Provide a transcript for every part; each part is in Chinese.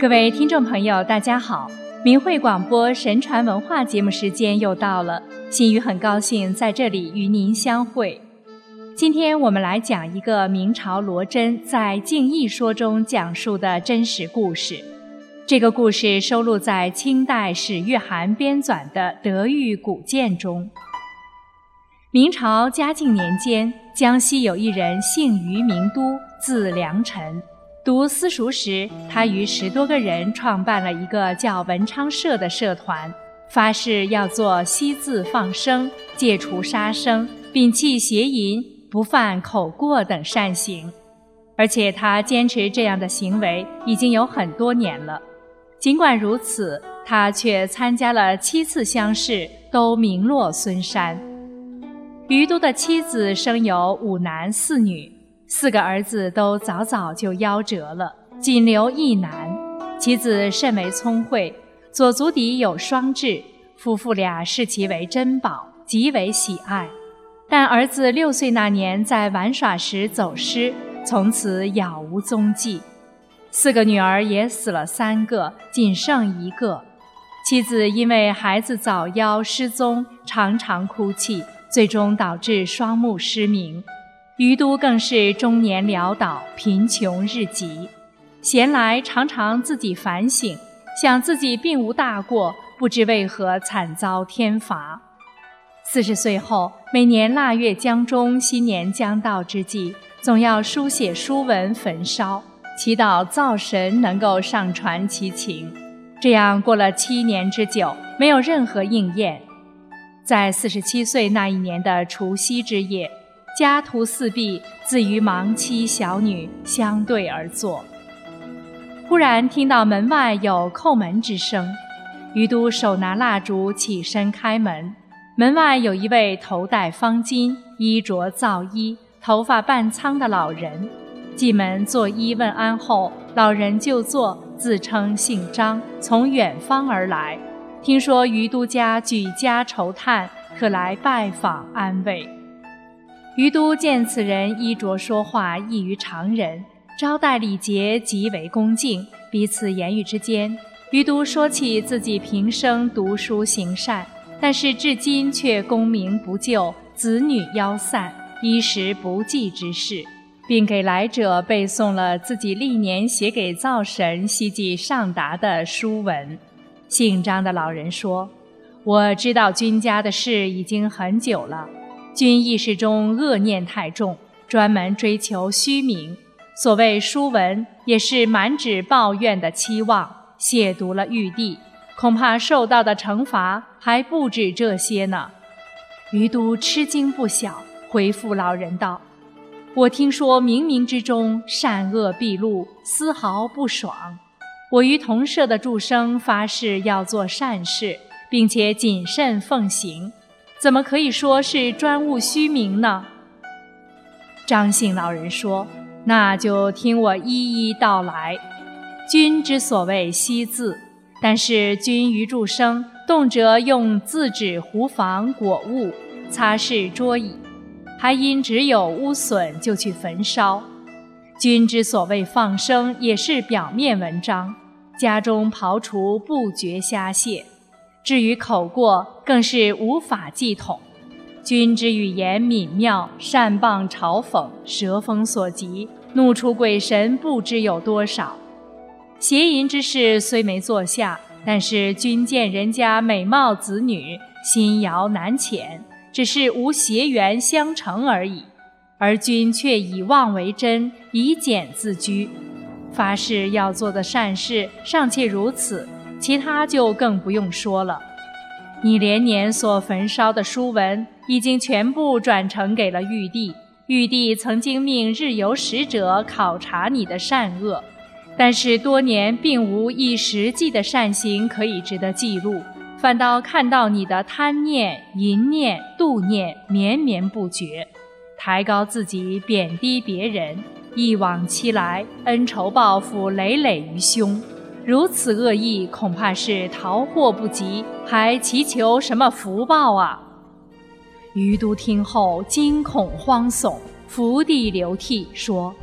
各位听众朋友，大家好！明慧广播神传文化节目时间又到了，心雨很高兴在这里与您相会。今天我们来讲一个明朝罗真在《静逸说》中讲述的真实故事。这个故事收录在清代史玉涵编纂的《德育古鉴》中。明朝嘉靖年间，江西有一人姓于，名都，字良臣。读私塾时，他与十多个人创办了一个叫文昌社的社团，发誓要做惜字放生、戒除杀生、摒弃邪淫、不犯口过等善行。而且他坚持这样的行为已经有很多年了。尽管如此，他却参加了七次乡试，都名落孙山。于都的妻子生有五男四女。四个儿子都早早就夭折了，仅留一男。妻子甚为聪慧，左足底有双痣，夫妇俩视其为珍宝，极为喜爱。但儿子六岁那年在玩耍时走失，从此杳无踪迹。四个女儿也死了三个，仅剩一个。妻子因为孩子早夭失踪，常常哭泣，最终导致双目失明。于都更是中年潦倒，贫穷日极。闲来常常自己反省，想自己并无大过，不知为何惨遭天罚。四十岁后，每年腊月将中、新年将到之际，总要书写书文焚烧，祈祷灶神能够上传其情。这样过了七年之久，没有任何应验。在四十七岁那一年的除夕之夜。家徒四壁，自与盲妻小女相对而坐。忽然听到门外有叩门之声，于都手拿蜡烛起身开门。门外有一位头戴方巾、衣着皂衣、头发半苍的老人。进门作揖问安后，老人就坐，自称姓张，从远方而来，听说于都家举家愁叹，特来拜访安慰。于都见此人衣着说话异于常人，招待礼节极为恭敬。彼此言语之间，于都说起自己平生读书行善，但是至今却功名不就，子女夭散，衣食不济之事，并给来者背诵了自己历年写给灶神希冀上达的书文。姓张的老人说：“我知道君家的事已经很久了。”君意识中恶念太重，专门追求虚名。所谓书文，也是满纸抱怨的期望，亵渎了玉帝，恐怕受到的惩罚还不止这些呢。于都吃惊不小，回复老人道：“我听说冥冥之中善恶毕露，丝毫不爽。我与同舍的诸生发誓要做善事，并且谨慎奉行。”怎么可以说是专务虚名呢？张姓老人说：“那就听我一一道来。君之所谓惜字，但是君于诸生，动辄用字纸糊房果物，擦拭桌椅，还因只有污损就去焚烧。君之所谓放生，也是表面文章，家中刨除不觉虾蟹。”至于口过，更是无法计统。君之语言敏妙，善谤嘲讽，蛇锋所及，怒出鬼神不知有多少。邪淫之事虽没做下，但是君见人家美貌子女，心摇难遣，只是无邪缘相成而已。而君却以妄为真，以简自居，发誓要做的善事尚且如此。其他就更不用说了。你连年所焚烧的书文，已经全部转呈给了玉帝。玉帝曾经命日游使者考察你的善恶，但是多年并无一实际的善行可以值得记录，反倒看到你的贪念、淫念、妒念绵绵不绝，抬高自己，贬低别人，一往期来，恩仇报复累累于胸。如此恶意，恐怕是逃祸不及，还祈求什么福报啊？于都听后惊恐慌悚，伏地流涕，说：“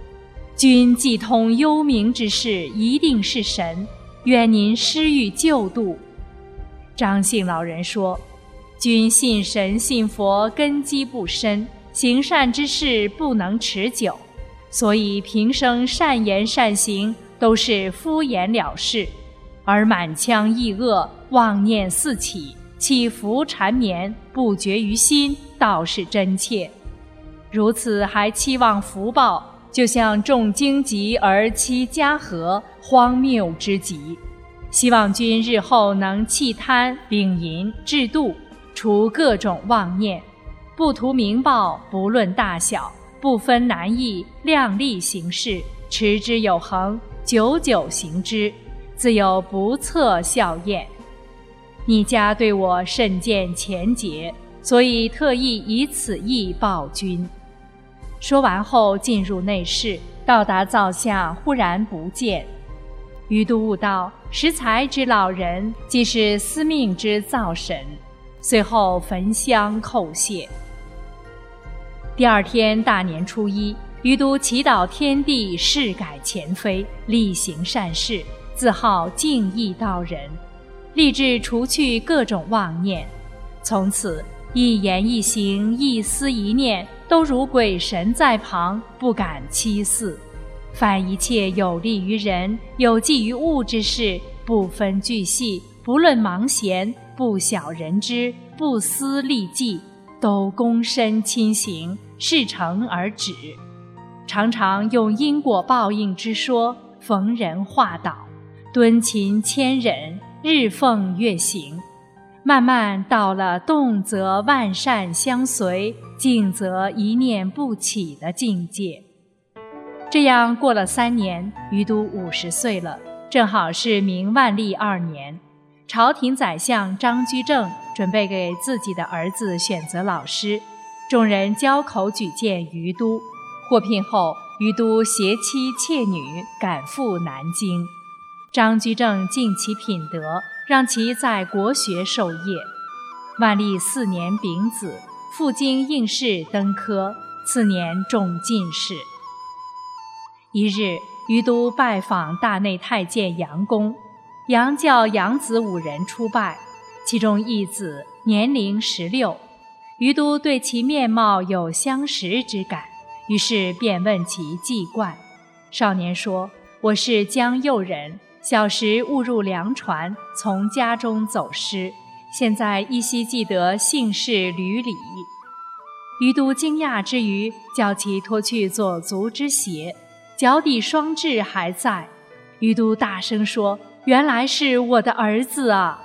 君既通幽冥之事，一定是神。愿您施予救度。”张姓老人说：“君信神信佛，根基不深，行善之事不能持久，所以平生善言善行都是敷衍了事，而满腔意恶，妄念四起，起伏缠绵，不绝于心，倒是真切。如此还期望福报？”就像重荆棘而期嘉禾，荒谬之极。希望君日后能弃贪秉淫制度，除各种妄念，不图名报，不论大小，不分难易，量力行事，持之有恒，久久行之，自有不测效验。你家对我甚见钱节，所以特意以此意报君。说完后，进入内室，到达灶下，忽然不见。余都悟道：食材之老人，即是司命之灶神。随后焚香叩谢。第二天大年初一，于都祈祷天地，事改前非，力行善事，自号敬义道人，立志除去各种妄念，从此。一言一行，一思一念，都如鬼神在旁，不敢欺肆。凡一切有利于人、有济于物之事，不分巨细，不论忙闲，不晓人之，不思利计，都躬身亲行，事成而止。常常用因果报应之说，逢人化导，敦勤谦忍，日奉月行。慢慢到了动则万善相随，静则一念不起的境界。这样过了三年，于都五十岁了，正好是明万历二年。朝廷宰相张居正准备给自己的儿子选择老师，众人交口举荐于都。获聘后，于都携妻妾女赶赴南京。张居正敬其品德。让其在国学授业。万历四年丙子，赴京应试登科，次年中进士。一日，于都拜访大内太监杨公，杨教杨子五人出拜，其中一子年龄十六，于都对其面貌有相识之感，于是便问其籍贯。少年说：“我是江右人。”小时误入粮船，从家中走失，现在依稀记得姓氏吕礼。余都惊讶之余，叫其脱去左足之鞋，脚底双痣还在。余都大声说：“原来是我的儿子啊！”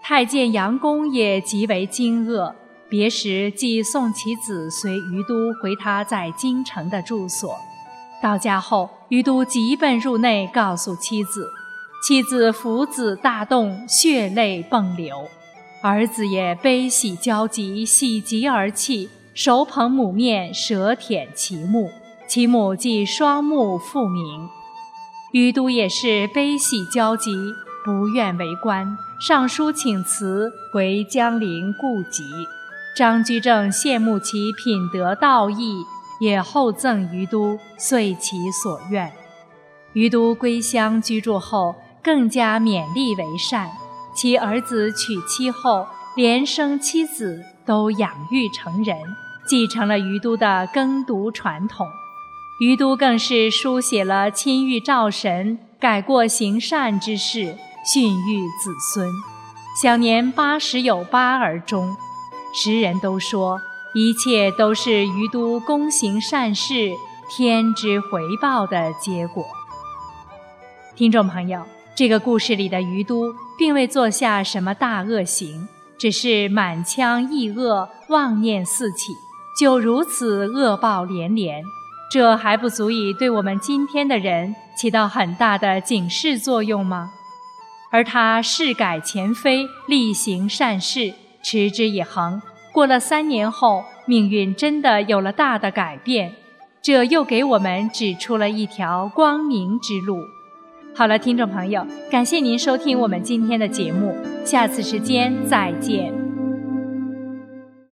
太监杨公也极为惊愕，别时即送其子随于都回他在京城的住所。到家后，于都急奔入内，告诉妻子。妻子抚子大动，血泪迸流。儿子也悲喜交集，喜极而泣，手捧母面，舌舔其目。其母即双目复明。于都也是悲喜交集，不愿为官，上书请辞，回江陵故籍。张居正羡慕其品德道义。也厚赠于都，遂其所愿。于都归乡居住后，更加勉力为善。其儿子娶妻后，连生妻子都养育成人，继承了于都的耕读传统。于都更是书写了亲遇赵神、改过行善之事，训育子孙，享年八十有八而终。时人都说。一切都是于都躬行善事，天之回报的结果。听众朋友，这个故事里的于都并未做下什么大恶行，只是满腔异恶，妄念四起，就如此恶报连连。这还不足以对我们今天的人起到很大的警示作用吗？而他事改前非，力行善事，持之以恒。过了三年后，命运真的有了大的改变，这又给我们指出了一条光明之路。好了，听众朋友，感谢您收听我们今天的节目，下次时间再见。